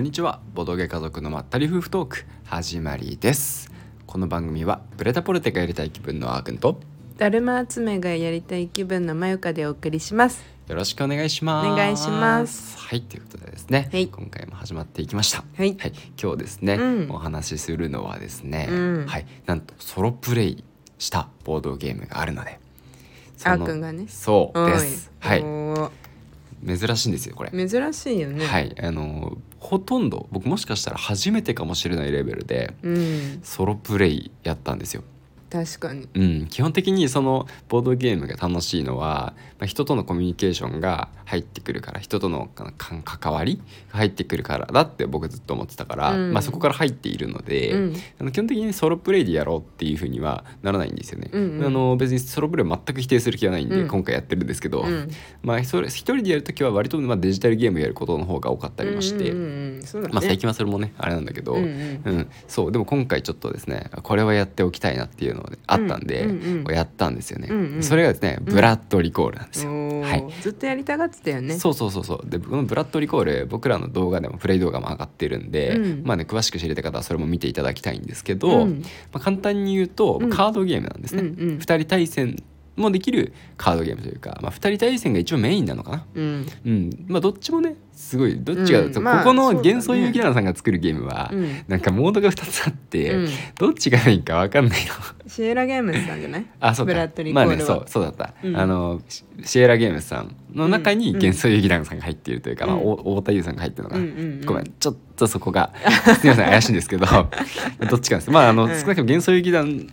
こんにちは。ボドゲ家族のまったり夫婦トーク始まりです。この番組はプレタポルテがやりたい気分のあーくんとだるま集めがやりたい気分のまゆかでお送りします。よろしくお願いします。お願いします。はいということでですね、はい。今回も始まっていきました。はい。今日ですね、うん。お話しするのはですね、うん。はいなんとソロプレイしたボードゲームがあるのでそのあーくんがね。そうです。はい。お珍しいんですよこれ。ー珍しいよね。はいあのほとんど僕もしかしたら初めてかもしれないレベルでうんソロプレイやったんですよ。確かに。うん、基本的にそのボードゲームが楽しいのは、まあ、人とのコミュニケーションが入ってくるから人との関わりが入ってくるからだって僕ずっと思ってたから、うん。まあ、そこから入っているので、うん。あの基本的にソロプレイでやろうっていうふうにはならないんですよね。うんうん。あの別にソロプレイ全く否定する気はないんで、うん。今回やってるんですけど、うん。まあ、それ一人でやる時は割とまあデジタルゲームやることの方が多かったりもして。うんうんうんね。まあ、最近はそれもねあれなんだけど、ううんうん。そうでも今回ちょっとですねこれはやっておきたいなっていうのがあったんで、うんうんやったんですよね、うんうん。それがですねブラッドリコールなんですよ、はい。ずっとやりたがってたよね。そうそうそうそう。でこのブラッドリコール僕らの動画でもプレイ動画も上がってるんで、うん。まあね詳しく知りたい方はそれも見ていただきたいんですけど、うん。まあ、簡単に言うとうん。カードゲームなんですね、うんうん。2人対戦もできるカードゲームというか、まあ、2人対戦が一応メインなのかな。うん。うん。まあどっちもねすごいどっちが、そううんまあここの幻想遊戯団さんが作るゲームは、うん。なんかモードが2つあって、うん。どっちがいいか分かんないの。シエラゲームズさんじゃない？あそうかまあねそうそうだった、うん。あのシシエラゲームズさんの中にうん。幻想遊戯団さんが入っているというか、まあ、太田優さんが入ってるのかな、うんうんうん。ごめんちょっとそこが すみません怪しいんですけど。どっちかです。まああの、うん。少なくとも幻想遊戯団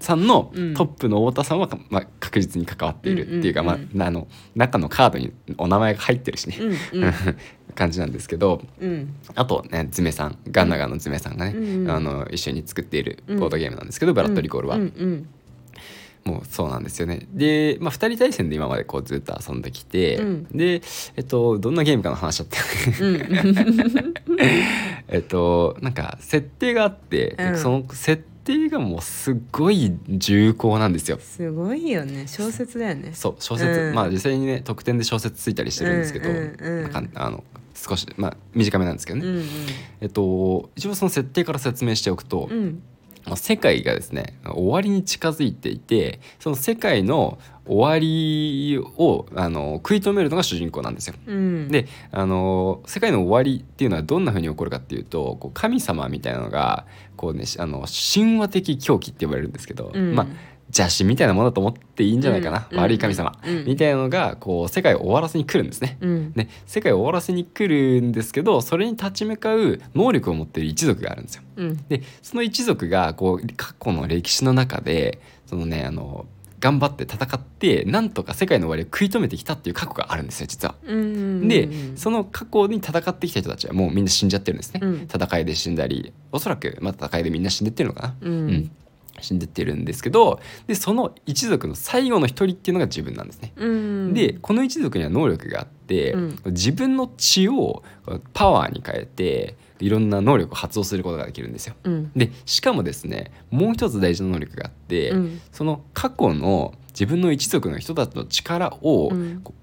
さんのうん。トップの太田さんは、まあ、確実に関わっているっていうか、うん。うんうんまあ、あの中のカードにお名前が入ってるしね、うんうん。感じなんですけどうん。あとねズメさんガンナガンのズメさんがね、うんうんあの一緒に作っているボードゲームなんですけど、ブラッドリコールは、うんうんもうそうなんですよね。で、まあ、2人対戦で今までこうずっと遊んできて、うん。でえっとどんなゲームかの話だったうん。えっとなんか設定があって、うん。その設定がもうすっごい重厚なんですよ。すごいよね。小説だよね。そう小説、うん。まあ実際にね特典で小説ついたりしてるんですけど、うんうんうん。まあの少しまあ短めなんですけどね、うんえっと一応その設定から説明しておくと、うん。世界がですね終わりに近づいていてその世界の終わりをあの食い止めるのが主人公なんですよ。うん。であの世界の終わりっていうのはどんな風に起こるかっていうとこう神様みたいなのがこう、ね、しあの神話的狂気って呼ばれるんですけど、うん。まあ邪神みたいなものだと思っていいんじゃないかな、うん。悪い神様、うん。みたいなのがこう世界を終わらせに来るんですね。うん。で世界を終わらせに来るんですけどそれに立ち向かう能力を持っている一族があるんですよ。うん。でその一族がこう過去の歴史の中でそのねあの頑張って戦ってなんとか世界の終わりを食い止めてきたっていう過去があるんですよ実は。うんでその過去に戦ってきた人たちはもうみんな死んじゃってるんですね。うん戦いで死んだりおそらく、まあ、戦いでみんな死んでってるのかな？ううんん死んでってるんですけどでその一族の最後の一人っていうのが自分なんですね。うんでこの一族には能力があって、うん自分の血をパワーに変えていろんな能力を発動することができるんですよ。うん。でしかもですねもう一つ大事な能力があって、うん。その過去の自分の一族の人たちの力を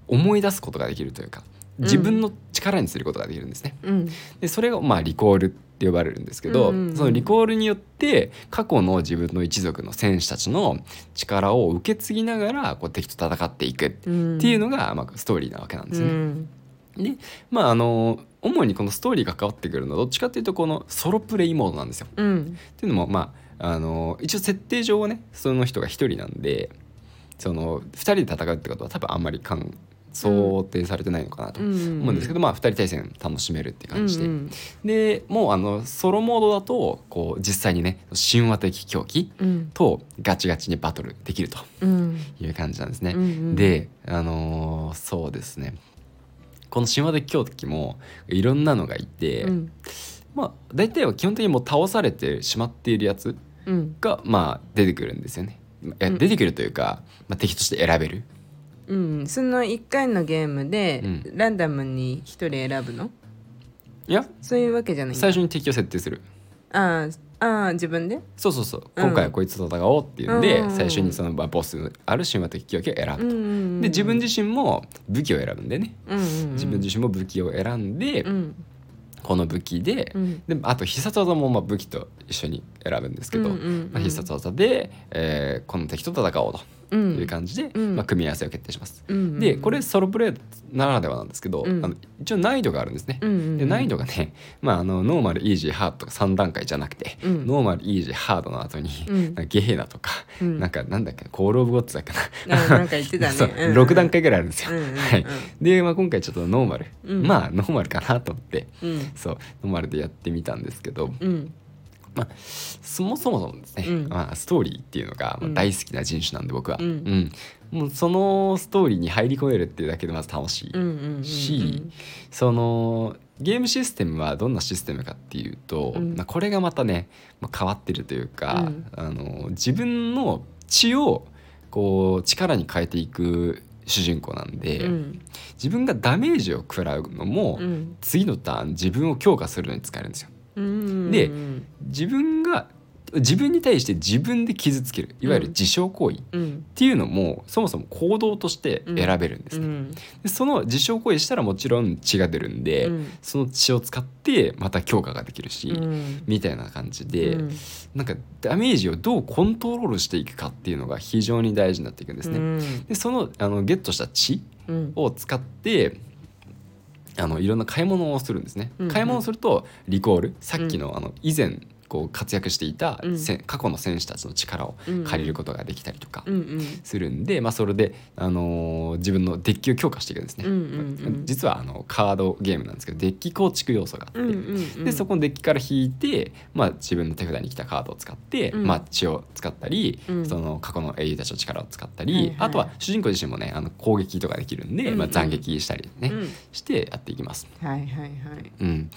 思い出すことができるというか自分の力にすることができるんですね。うん。でそれがまあリコールって呼ばれるんですけど、うんうんうん。そのリコールによって過去の自分の一族の戦士たちの力を受け継ぎながらこう敵と戦っていくってうんいうのが、まあ、ストーリーなわけなんですよね。うん。でまああの主にこのストーリーが関わってくるのはどっちかっていうとこのソロプレイモードなんですよ。うんっていうのもまああの一応設定上はねその人が一人なんでその2人で戦うってことは多分あんまり想定されてないのかなと思うんですけど、まあ2人対戦楽しめるって感じで、うんでもうあのソロモードだとこう実際にね神話的狂気うんとガチガチにバトルできるとうんいう感じなんですね。うんうんであのーそうですねこの神話的狂気もいろんなのがいて、うん。まあ大体は基本的にもう倒されてしまっているやつうん。がまあ出てくるんですよね。うん。出てくるというか、まあ、敵として選べる。うん。その1回のゲームでうん。ランダムに1人選ぶの？いやそういうわけじゃない最初に敵を設定する。あーあー自分で？そうそうそう。うん。今回はこいつと戦おうっていうんで、うん。最初にそのまあボスある神話的狂気を選ぶと。んで自分自身も武器を選ぶんでね、うんうんうん。自分自身も武器を選んで、うん。この武器で,、うん。であと必殺技もまあ武器と一緒に選ぶんですけど、うんうんうん。まあ、必殺技で、えーこの敵と戦おうとうん。いう感じで、うん。まあ、組み合わせを決定します。うんうんでこれソロプレイならではなんですけど、うん。あの一応難易度があるんですね。うんうんうん。で難易度がね、まあ、あのノーマルイージーハードとか3段階じゃなくて、うん。ノーマルイージーハードの後に、うん。なんかゲヘナとか、うん。なんかなんだっけコール・オブ・ゴッツだっけな。あなんか言ってたね。そううんうん。6段階ぐらいあるんですよ。うんうんうん。はい、で、まあ、今回ちょっとノーマル、うん。まあノーマルかなと思って、うん。そうノーマルでやってみたんですけど、うんまあ、そもそもですね、うん。まあ、ストーリーっていうのがまあうん。大好きな人種なんで僕は、うん。もうそのストーリーに入り込めるっていうだけでまず楽しい、うんうんうんうん。しそのゲームシステムはどんなシステムかっていうと、うん。まあ、これがまたね、まあ、変わってるというか、うん。あの自分の血をこう力に変えていく主人公なんで、うん。自分がダメージを食らうのも、うん。次のターン自分を強化するのに使えるんですよ。うんで自分が自分に対して自分で傷つけるいわゆる自傷行為っうん。ていうのもそもそも行動として選べるんですね。うん。でその自傷行為したらもちろん血が出るんで、うん。その血を使ってまた強化ができるし、うん。みたいな感じで、うん。なんかダメージをどうコントロールしていくかっていうのが非常に大事になっていくんですね。うん。でそのあのゲットした血うん。を使ってあのいろんな買い物をするんですね。うんうん買い物をするとリコールさっきの,、あの以前こう活躍していた、うん。せ過去の選手たちの力を借りることができたりとかうんうん。するんで、まあ、それで、あのー自分のデッキを強化していくんですね。うんうんうん。実はあのカードゲームなんですけどデッキ構築要素があって、うんうんうん。でそこのデッキから引いて、まあ、自分の手札に来たカードを使って、うん。まあ、血を使ったり、うん。その過去の英雄たちの力を使ったり、はいはい。あとは主人公自身もねあの攻撃とかできるんで、うんうん。まあ、斬撃したりね、うん。してやっていきます。はいはいはい。うん、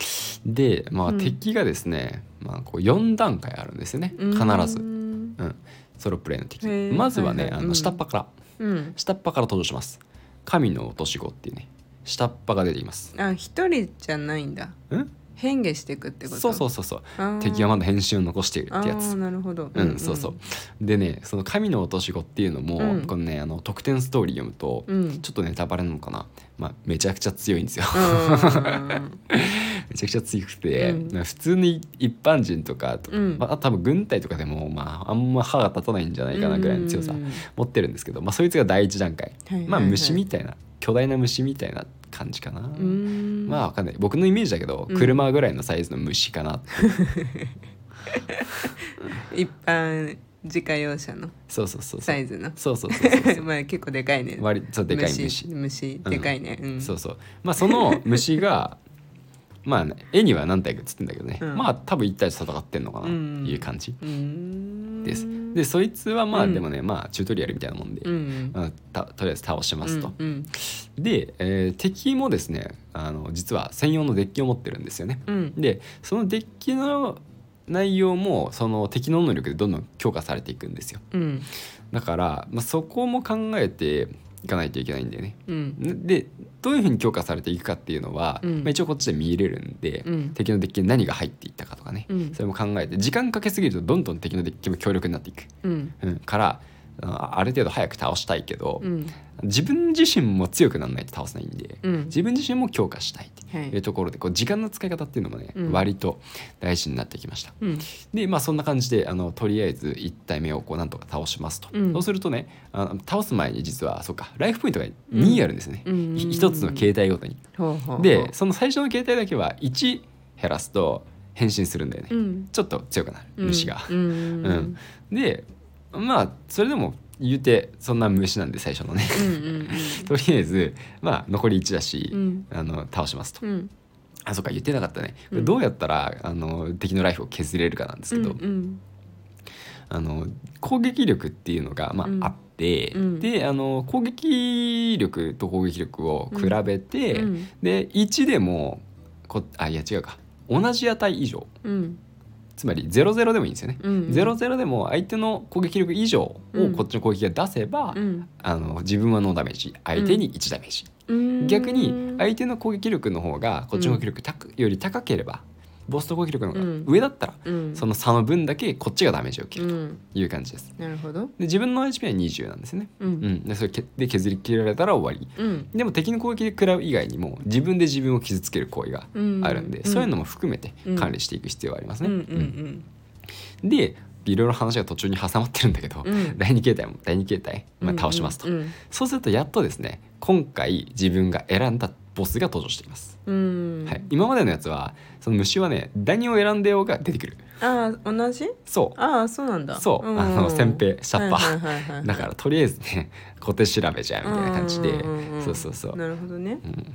で、まあ、うん。敵がですね、まあ、こう4段階あるんですよね。必ず、ううん。ん、ソロプレイの敵まずはね、あのはいはい。うん。下っ端から。うん。下っ端から登場します。神の落とし子っていうね下っ端が出てきます。あ一人じゃないんだ。うん？変化していくってこと？そうそうそうそう。敵はまだ変身を残しているってやつ。なるほど。うん、そうそう。でねその神の落とし子っていうのも、うん。このねあの特典ストーリー読むと、うん。ちょっとネタバレなのかな、まあ、めちゃくちゃ強いんですよ、うん めちゃくちゃ強くて、うん。まあ普通に一般人とか、うん。まあ、多分軍隊とかでも、まあ、あんま歯が立たないんじゃないかなぐらいの強さうん持ってるんですけど、まあ、そいつが第一段階、はいはいはい。まあ虫みたいな巨大な虫みたいな感じかな、うん。まあわかんない。僕のイメージだけど、うん。車ぐらいのサイズの虫かな 一般自家用車のそうそうそうサイズの。そうそうそうそう。まあ結構でかいね。割とでかい虫。虫。うんでかいね。うん。そうそう。まあその虫がまあ、ね、絵には何体か写ってんだけどね、うん。まあ多分一体で戦ってんのかな。っていう感じ。です、でそいつはまあうん。でもね、まあチュートリアルみたいなもんで、うん。まあ、たとりあえず倒しますと、うん。で、えー敵もですねあの実は専用のデッキを持ってるんですよね、うん。でそのデッキの内容もその敵の能力でどんどん強化されていくんですよ。うん。だから、まあ、そこも考えていかないといけないんだよね。うん。でどういうふうに強化されていくかっていうのは、うん。まあ、一応こっちで見れるんで、うん。敵のデッキに何が入っていったかとかね、うん。それも考えて時間かけすぎるとどんどん敵のデッキも強力になっていく、うん。うん、からあある程度早く倒したいけど、うん。自分自身も強くならないと倒せないんで、うん。自分自身も強化したいってはい。いうところでこう時間の使い方っていうのもね、うん。割と大事になってきました。うん。でまあそんな感じであのとりあえず1体目をこうなんとか倒しますと、うん。そうするとねあの倒す前に実はそうかライフポイントが2あるんですね、うん。ひ一つの形態ごとに。でその最初の形態だけは1減らすと変身するんだよね、うん。ちょっと強くなる虫が。うん。うん。でまあそれでも言うてそんな虫なんで最初のね。うんうん とりあえずまあ残り1だし、うん。あの倒しますと。うん。あそうか言ってなかったね、うん。どうやったらあの敵のライフを削れるかなんですけど、うんあの攻撃力っていうのが、まあうん。あって、うん。であの攻撃力と攻撃力を比べて、うん。で1でもこあいや違うか。同じ値以上うんつまり00でもいいんですよね。うん00でも相手の攻撃力以上をうん。こっちの攻撃が出せば、うん。あの自分はノーダメージ相手に1ダメージ、うん。逆に相手の攻撃力の方がこっちの攻撃力たより高ければボスと攻撃力の上だったら、うん。その差の分だけこっちがダメージを受けるうん。という感じです。なるほど。で自分の HP は20なんですよね。ううん。ん、でそれけで削り切られたら終わり。うん。でも敵の攻撃で食らう以外にも自分で自分を傷つける行為があるんで、うん。そういうのも含めて管理していく必要がありますね。うんうんうん。でいろいろ話が途中に挟まってるんだけど、うん。第2形態も第2形態、まあ、倒しますと、うん。そうするとやっとですね今回自分が選んだボスが登場しています、うん。はい、今までのやつはその虫はね何を選んでようが出てくる。ああ同じ？そう。ああそうなんだ。そう、ん。あの先兵シャッパー、はいはいはい。はい だからとりあえずね小手調べじゃんみたいな感じで、うんうんんそうそうそう、なるほどね。うん、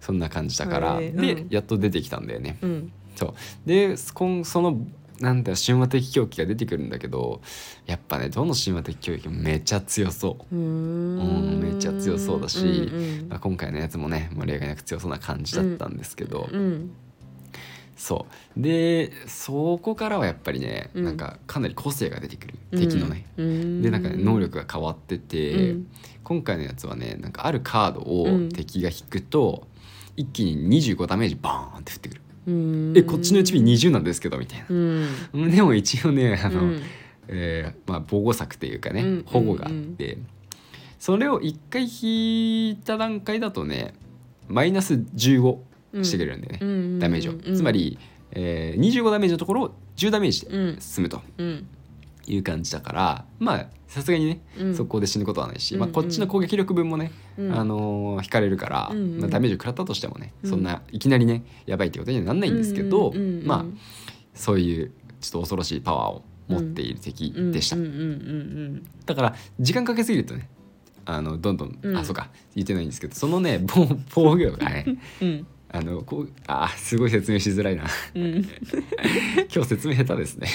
そんな感じだから、で、うん。やっと出てきたんだよね、うん。そう。でそのなんだよ神話的狂気が出てくるんだけどやっぱねどの神話的狂気もめちゃ強そう。うん。んめっちゃ強そうだしうんうんまあ、今回のやつもね盛り上がりなく強そうな感じだったんですけど、うんそう。でそこからはやっぱりね、うん。なんかかなり個性が出てくる。敵のね、うん。でなんかね能力が変わってて、うん。今回のやつはねなんかあるカードをうん。敵が引くと、一気に25ダメージバーンって降ってくる、うんえこっちの HP20 なんですけどみたいな。う、ん。でも一応ねあの、うん。えーまあ、防護策っていうかね、うん。保護があって、それを1回引いた段階だとねマイナス15してくれるんでね、うん。ダメージを、うんつまり、えー、25ダメージのところを10ダメージで進むと。うんいう感じだからまあさすがにね、うん。速攻で死ぬことはないし、うんまあ、こっちの攻撃力分もね、うん。あのー引かれるから、うんうん。まあ、ダメージを食らったとしてもね、うん。そんないきなりねやばいってことにはなんないんですけど、うんうんうんうん。まあそういうちょっと恐ろしいパワーを持っている敵でした。だから時間かけすぎるとねあのどんどん、うん。あそうか言ってないんですけどそのね防防御がね うんあのこうあすごい説明しづらいな。うん。う ん今日説明下手ですね。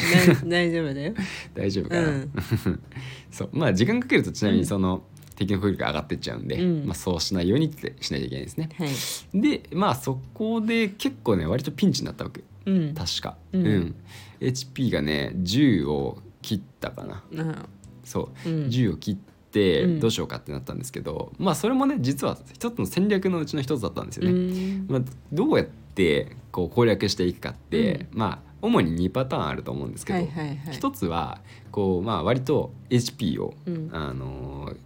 大大丈夫だよ。大丈夫かな、うん。そうまあ時間かけるとちなみうん。にその、敵の攻撃が上がってっちゃうんで、うん。まあ、そうしないようにってしないといけないですね。はい。でまあそこで結構ね割とピンチになったわけ。うん。確か。ううん。ん、HP がね10を切ったかな。あそう、うん。10を切ってうんどうしようかってなったんですけど、まあそれもね実は一つの戦略のうちの一つだったんですようね。ん。まあ、どうやってこう攻略していくかって、まあ主に2パターンあると思うんですけど、はいはいはい。一つはこうまあ割と HP を、うん。あのー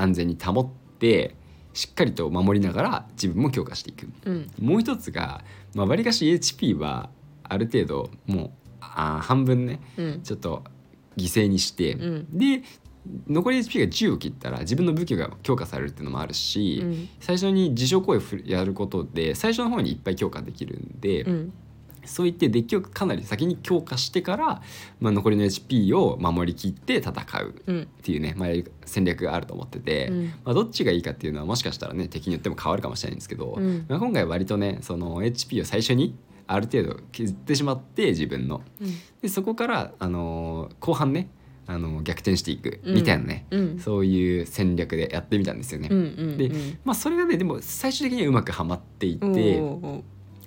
安全に保ってしっかりと守りながら自分も強化していく。うん。もう一つが、まあ、割かし HP はある程度もうあー半分ねうん。ちょっと犠牲にして、うん。で残り HP が10を切ったら自分の武器が強化されるっていうのもあるし、うん。最初に自傷行為をやることで最初の方にいっぱい強化できるんで、うん。そういってデッキをかなり先に強化してから、まあ、残りの HP を守りきって戦ううんっていうね、まあ、戦略があると思ってて、うん。まあ、どっちがいいかっていうのはもしかしたらね敵によっても変わるかもしれないんですけど、うん。まあ、今回は割とねその HP を最初にある程度削ってしまって自分の。でそこから、あのー後半ね、あのー逆転していくみたいなね、うん。そういう戦略でやってみたんですよね。うんうんでまあそれがねでも最終的にはうまくはまっていて、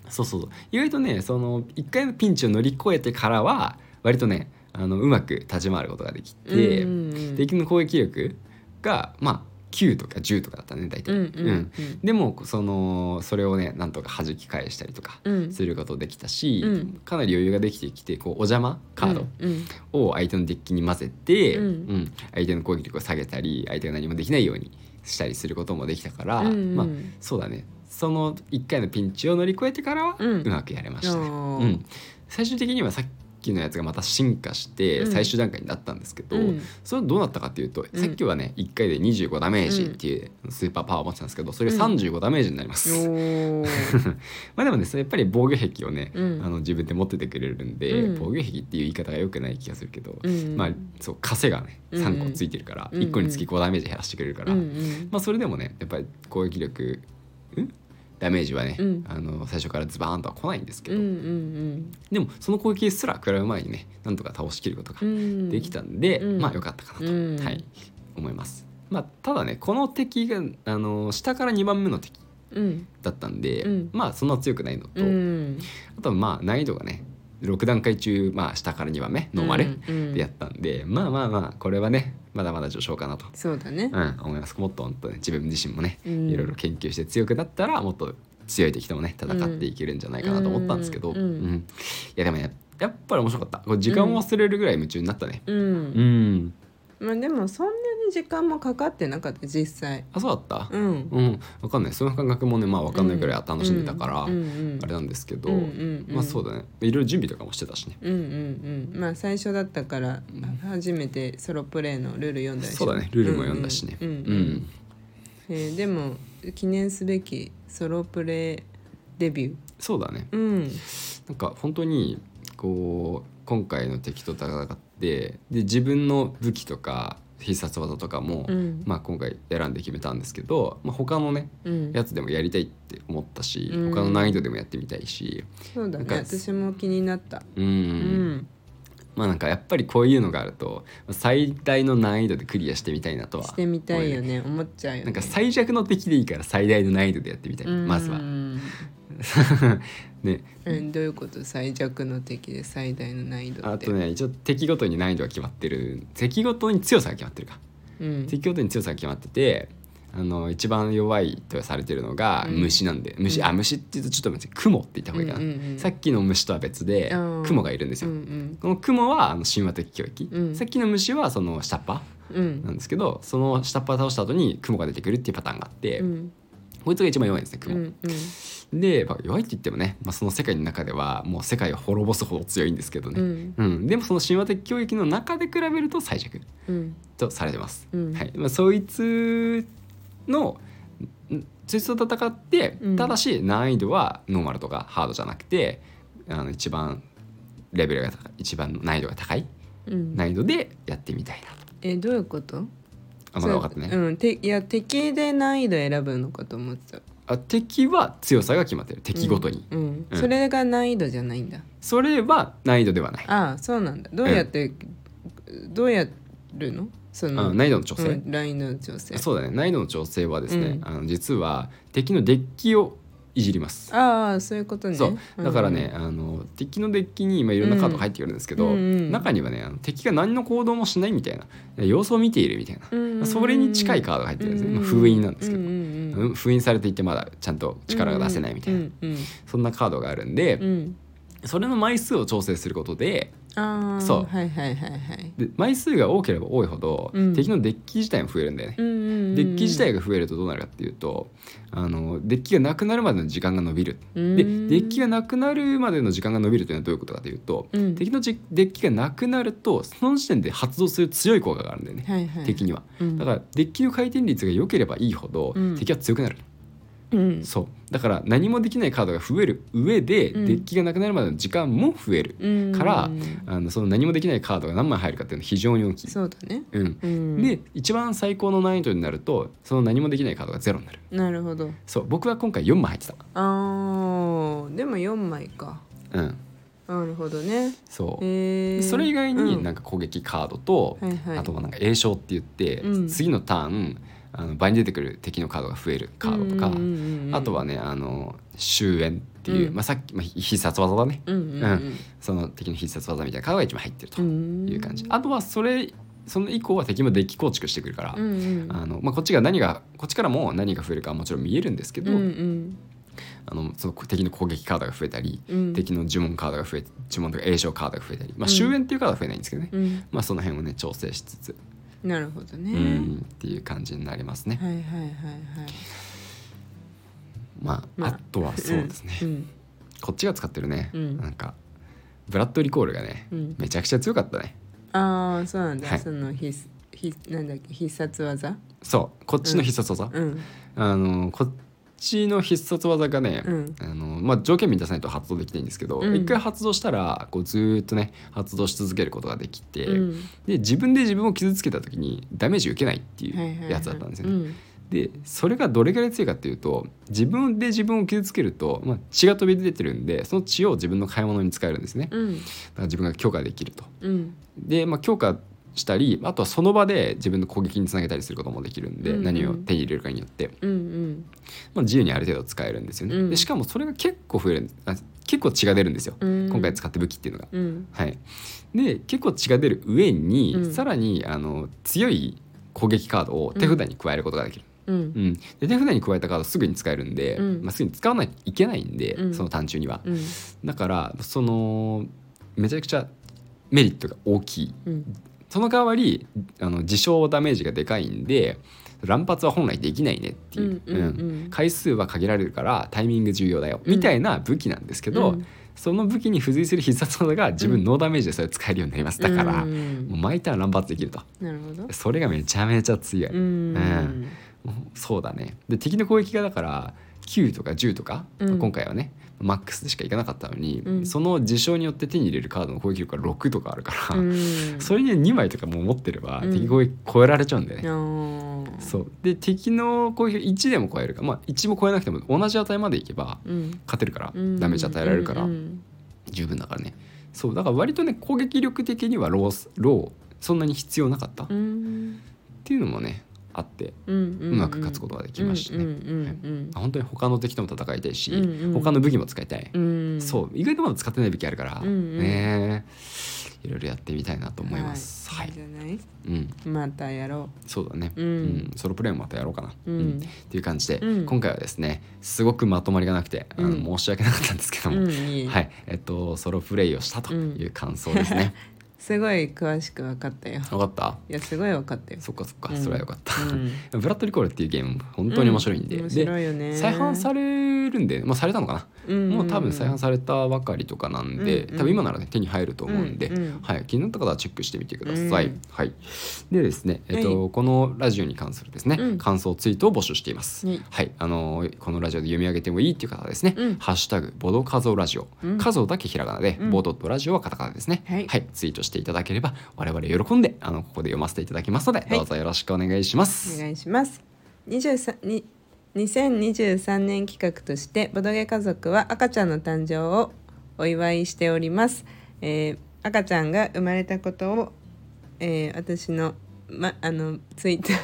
そうそうそう。意外とねその1回のピンチを乗り越えてからは割とねあのうまく立ち回ることができて、うんうんうん。敵の攻撃力がまあ9とか10とかだったね大体。うんうんうん。でもそのそれをねなんとか弾き返したりとかうん。することできたし、うん。かなり余裕ができてきてこうお邪魔カードうんを相手のデッキに混ぜて、うん。うん。相手の攻撃力を下げたり相手が何もできないようにしたりすることもできたから、うんうん。まあそうだね。その1回のピンチを乗り越えてからはうまくやれました。うん。最終的にはさっきのやつがまた進化してうん。最終段階になったんですけど、うん。それはどうなったかっていうと、うん。さっきはね1回で25ダメージっていうスーパーパワーを持ってたんですけどそれ35ダメージになります。おー。まあでもねそれやっぱり防御壁をね、うん。あの自分で持っててくれるんで、うん。防御壁っていう言い方がよくない気がするけど、うん。まあそう枷がねうん。3個ついてるから、うん。1個につき5ダメージ減らしてくれるから、うんうん。まあそれでもねやっぱり攻撃力、ん？ダメージはね、うん。あの最初からズバーンとは来ないんですけど、うんうんでもその攻撃すら食らう前にねなんとか倒しきることがうん。できたんで、うん。まあ良かったかなと、うん。はい、思います。まあ、ただねこの敵があの下から2番目の敵うん。だったんで、うん。まあそんな強くないのと、うん。あとはまあ難易度がね6段階中、まあ、下から2番目ノーマルうん。でやったんで、まあまあまあこれはねまだまだ序章かなと、そうだね。うん、思います。もっと本当ね自分自身もね、うん。いろいろ研究して強くなったらもっと強い敵ともね戦っていけるんじゃないかなと思ったんですけど、うん。うん。いやでもややっぱり面白かった。こう時間を忘れるぐらい夢中になったね。うん。うん、まあでもそんなに時間もかかってなかった実際。あそうだった？うん。うん、わかんない。その感覚もねまあわかんないぐらい楽しんでたから、うんうん。あれなんですけど、うんうんうん。まあそうだね。いろいろ準備とかもしてたしね。うんうんうん。まあ最初だったから初めてソロプレイのルール読んだでしょそうだね。ルールも読んだしね。うんうんううん。んえーでも記念すべきソロプレイデビュー。そうだね。うん。なんか本当にこう今回の敵と戦ってで自分の武器とか必殺技とかも、うん。まあ、今回選んで決めたんですけど、まあ、他のねうん。やつでもやりたいって思ったし、うん。他の難易度でもやってみたいしそうだね。私も気になった。うん、うんまあなんかやっぱりこういうのがあると最大の難易度でクリアしてみたいなとはしてみたいよね。思っちゃうよね。なんか最弱の敵でいいから最大の難易度でやってみたい、まずは。う。んね、うんどういうこと？最弱の敵で最大の難易度って。あとね一応敵ごとに難易度が決まってる。敵ごとに強さが決まってるか。うん。敵ごとに強さが決まっててあの一番弱いとされてるのがうん。虫なんで、虫うん。あ虫って言うとちょっと待って雲って言った方がいいかな、うんうんうんさっきの虫とは別でうん。雲がいるんですよ、うんうん。この雲はあの神話的領域、うん。さっきの虫はその下っ端うん。なんですけどその下っ端を倒した後に雲が出てくるっていうパターンがあって、うん。こいつが一番弱いんですね雲、うん。で、まあ、弱いって言ってもね、まあ、その世界の中ではもう世界を滅ぼすほど強いんですけどね、うん。うん。でもその神話的教育の中で比べると最弱うん。とされてます、うん。はい。まあ、そいつのんそいつと戦ってうん。ただし難易度はノーマルとかハードじゃなくてあの一番レベルが高い一番難易度が高いうん。難易度でやってみたいな。とえどういうこと？あまだ分かってない、うんていや敵で難易度選ぶのかと思ってた。あ敵は強さが決まってる。敵ごとに、うんうん。それが難易度じゃないんだ。それは難易度ではない。ああそうなんだ。どうやってどうやるの？そあの難易度の調整、うんラインの調整。そうだね。難易度の調整はですね、うん。あの実は敵のデッキをいじります。ああそういうことね。そう。だからね、あの敵のデッキに今いろんなカードが入ってくるんですけど、うん。うん。中にはねあの敵が何の行動もしないみたいな様子を見ているみたいな、うん。それに近いカードが入ってるんですね、まあ、封印なんですけど、うん封印されていてまだちゃんと力が出せないみたいな、うんうん。そんなカードがあるんで、うん。それの枚数を調整することでああそう。はいはいはいはい。で枚数が多ければ多いほど、うん。敵のデッキ自体も増えるんだよね。うんうんうん。デッキ自体が増えるとどうなるかっていうとあのデッキがなくなるまでの時間が伸びる。うん。でデッキがなくなるまでの時間が伸びるというのはどういうことかというと、うん。敵のじデッキがなくなるとその時点で発動する強い効果があるんだよね、はいはい。敵には。うん。だからデッキの回転率が良ければいいほど、うん。敵は強くなるうん。そう。だから何もできないカードが増える上で、うん。デッキがなくなるまでの時間も増える。うん。から、あのその何もできないカードが何枚入るかっていうのは非常に大きい。そうだね。うん。うん。で一番最高の難易度になるとその何もできないカードがゼロになる。なるほど。そう。僕は今回4枚入ってた。あー。でも4枚か。うん。なるほどね。そう、へえそれ以外にうん。なんか攻撃カードと、はいはい。あとはなんか栄唱って言って、うん。次のターンあの倍に出てくる敵のカードが増えるカードとか、うんうんうんうんあとはねあの終焉っていう、うん。まあ、さっき、まあ、必殺技だね、うんうんうんうん。その敵の必殺技みたいなカードが一枚入ってるとうんいう感じ、あとはそれその以降は敵もデッキ構築してくるから、うんうんあのまあ、こっちが何がこっちからも何が増えるかはもちろん見えるんですけど、うんうん。あのその敵の攻撃カードが増えたり、うん。敵の呪文カードが増え呪文とか栄唱カードが増えたり、まあ、うん。終焉っていうカードは増えないんですけどね、うん。まあ、その辺をね調整しつつ、なるほどね。うんっていう感じになりますね。はいはいはいはい。まあ、まああとはそうですね、うんこっちが使ってるね、うん。なんかブラッドリコールがね、うん。めちゃくちゃ強かったね。ああそうなんだ、はい。その必必なんだっけ必殺技？そう。こっちの必殺技、うん。あのこっちの必殺技がね、うん。あのまあ、条件満たさないと発動できないんですけど、うん。一回発動したらこうずーっとね発動し続けることができて、うん。で自分で自分を傷つけた時にダメージ受けないっていうやつだったんですよね。うん。でそれがどれぐらい強いかっていうと自分で自分を傷つけると、まあ、血が飛び出てるんでその血を自分の買い物に使えるんですね。だうん。から自分が強化できると。うん。で、まあ、強化したりあとはその場で自分の攻撃につなげたりすることもできるんで、うんうん。何を手に入れるかによって、うんうん。まあ、自由にある程度使えるんですよね。うん。でしかもそれが結構増えるあ結構血が出るんですよ、うん。今回使った武器っていうのが。うん。はい、で結構血が出る上に、うん。さらにあの強い攻撃カードを手札に加えることができる。うん。うん、で手札に加えたカードすぐに使えるんで、うん。まあ、すぐに使わないといけないんで、うん。その単中には、うん。だからそのめちゃくちゃメリットが大きい。うんその代わりあの自傷ダメージがでかいんで乱発は本来できないねっていう,、うんうんうん。回数は限られるからタイミング重要だよ、みたいな武器なんですけど、うん。その武器に付随する必殺技が自分ノーダメージでそれ使えるようになりますだから、うん。もう毎ターン乱発できると。なるほど。それがめちゃめちゃ強い、うん。うん。そうだね。で敵の攻撃がだから9とか10とか、うん。今回はねマックスでしかいかなかったのに、うん。その事象によって手に入れるカードの攻撃力が6とかあるから、うん。それに2枚とかもう持ってればうん。敵攻撃超えられちゃうんだよね、あー。そう。で敵の攻撃1でも超えるかまあ1も超えなくても同じ値までいけばうん。勝てるから、うん。ダメージ与えられるから、うん十分だからね。そう。だから割とね攻撃力的にはロースローそんなに必要なかった。っうん。ていうのもねあってうまく勝つことができましたね。うんうん本当に他の敵とも戦いたいし、うんうん。他の武器も使いたい、そう意外とまだ使ってない武器あるから、ね。いろいろやってみたいなと思います。はい。うん。またやろそうだね、うん。ソロプレイもまたやろうかな、うん。っていう感じで、うん。今回はですねすごくまとまりがなくてあの、うん。申し訳なかったんですけどうも、はい。えっとソロプレイをしたという感想ですね、すごい詳しく分かったよ。分かった？いやすごい分かったよ。そっかそっか、うん。それはよかった、うん。ブラッドリコールっていうゲームも本当に面白いんで、うん。面で白いよね。再販されるんで、まあ、されたのかな、うんもう多分再販されたばかりとかなんで、うん多分今ならね手に入ると思うんで、うんうん。はい、気になった方はチェックしてみてください。うんはい、でですね、えっとはこのラジオに関するですね、うん。感想ツイートを募集しています。はい。はい、あのーこのラジオで読み上げてもいいっていう方はですね、うん。ハッシュタグボドカゾラジオ、うん。カゾだけひらがなで、うん。ボドとラジオはカタカナですね、はい。ツイートしていただければ我々喜んであのここで読ませていただきますので、いどうぞよろしくお願いします。お願いします23に2023年企画としてボドゲ家族は赤ちゃんの誕生をお祝いしております、えー赤ちゃんが生まれたことを、えー私のまあのツイッター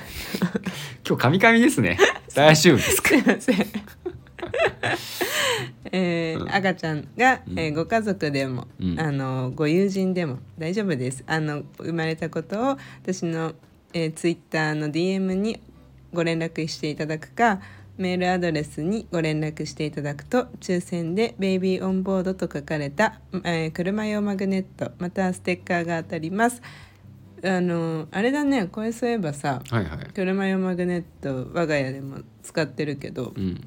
今日カミカミですね。大丈夫ですか？すいません。えーうん。赤ちゃんが、うん。えーご家族でも、うん。あのご友人でも大丈夫です。あの生まれたことを私の、えー、ツイッターの DM にご連絡していただくかメールアドレスにご連絡していただくと抽選で「ベイビーオンボード」と書かれた、えー車用マグネットまたはステッカーが当たります。あのあれだねこれそういえばさはいはい。車用マグネット我が家でも使ってるけど、うん。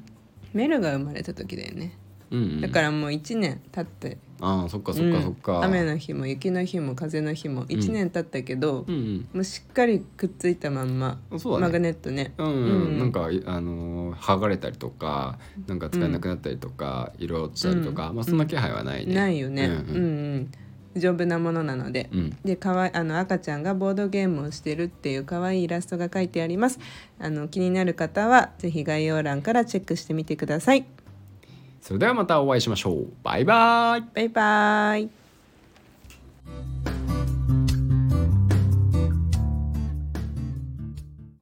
メルが生まれた時だよね、うんうん、だからもう1年経って。ああそっかそっかそっか、うん。雨の日も雪の日も風の日も1年経ったけど、うんもうしっかりくっついたまんま、ね。マグネットね。うん、うん。うんなんかあのー剥がれたりとかなんか使えなくなったりとか、色落ちたりとか、まあそんな気配はないね、ないよね、うんうん。うん丈夫なものなので、うん。でかわいあの赤ちゃんがボードゲームをしてるっていう可愛いイラストが描いてあります。あの気になる方はぜひ概要欄からチェックしてみてくださいそれではまたお会いしましょう。バイバイ。バイバイ。